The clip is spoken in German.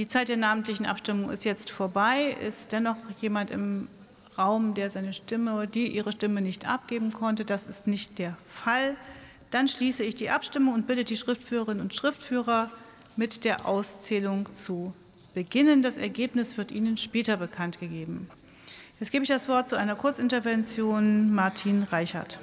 Die Zeit der namentlichen Abstimmung ist jetzt vorbei. Ist dennoch jemand im Raum, der seine Stimme oder die ihre Stimme nicht abgeben konnte? Das ist nicht der Fall. Dann schließe ich die Abstimmung und bitte die Schriftführerinnen und Schriftführer, mit der Auszählung zu beginnen. Das Ergebnis wird Ihnen später bekannt gegeben. Jetzt gebe ich das Wort zu einer Kurzintervention Martin Reichert.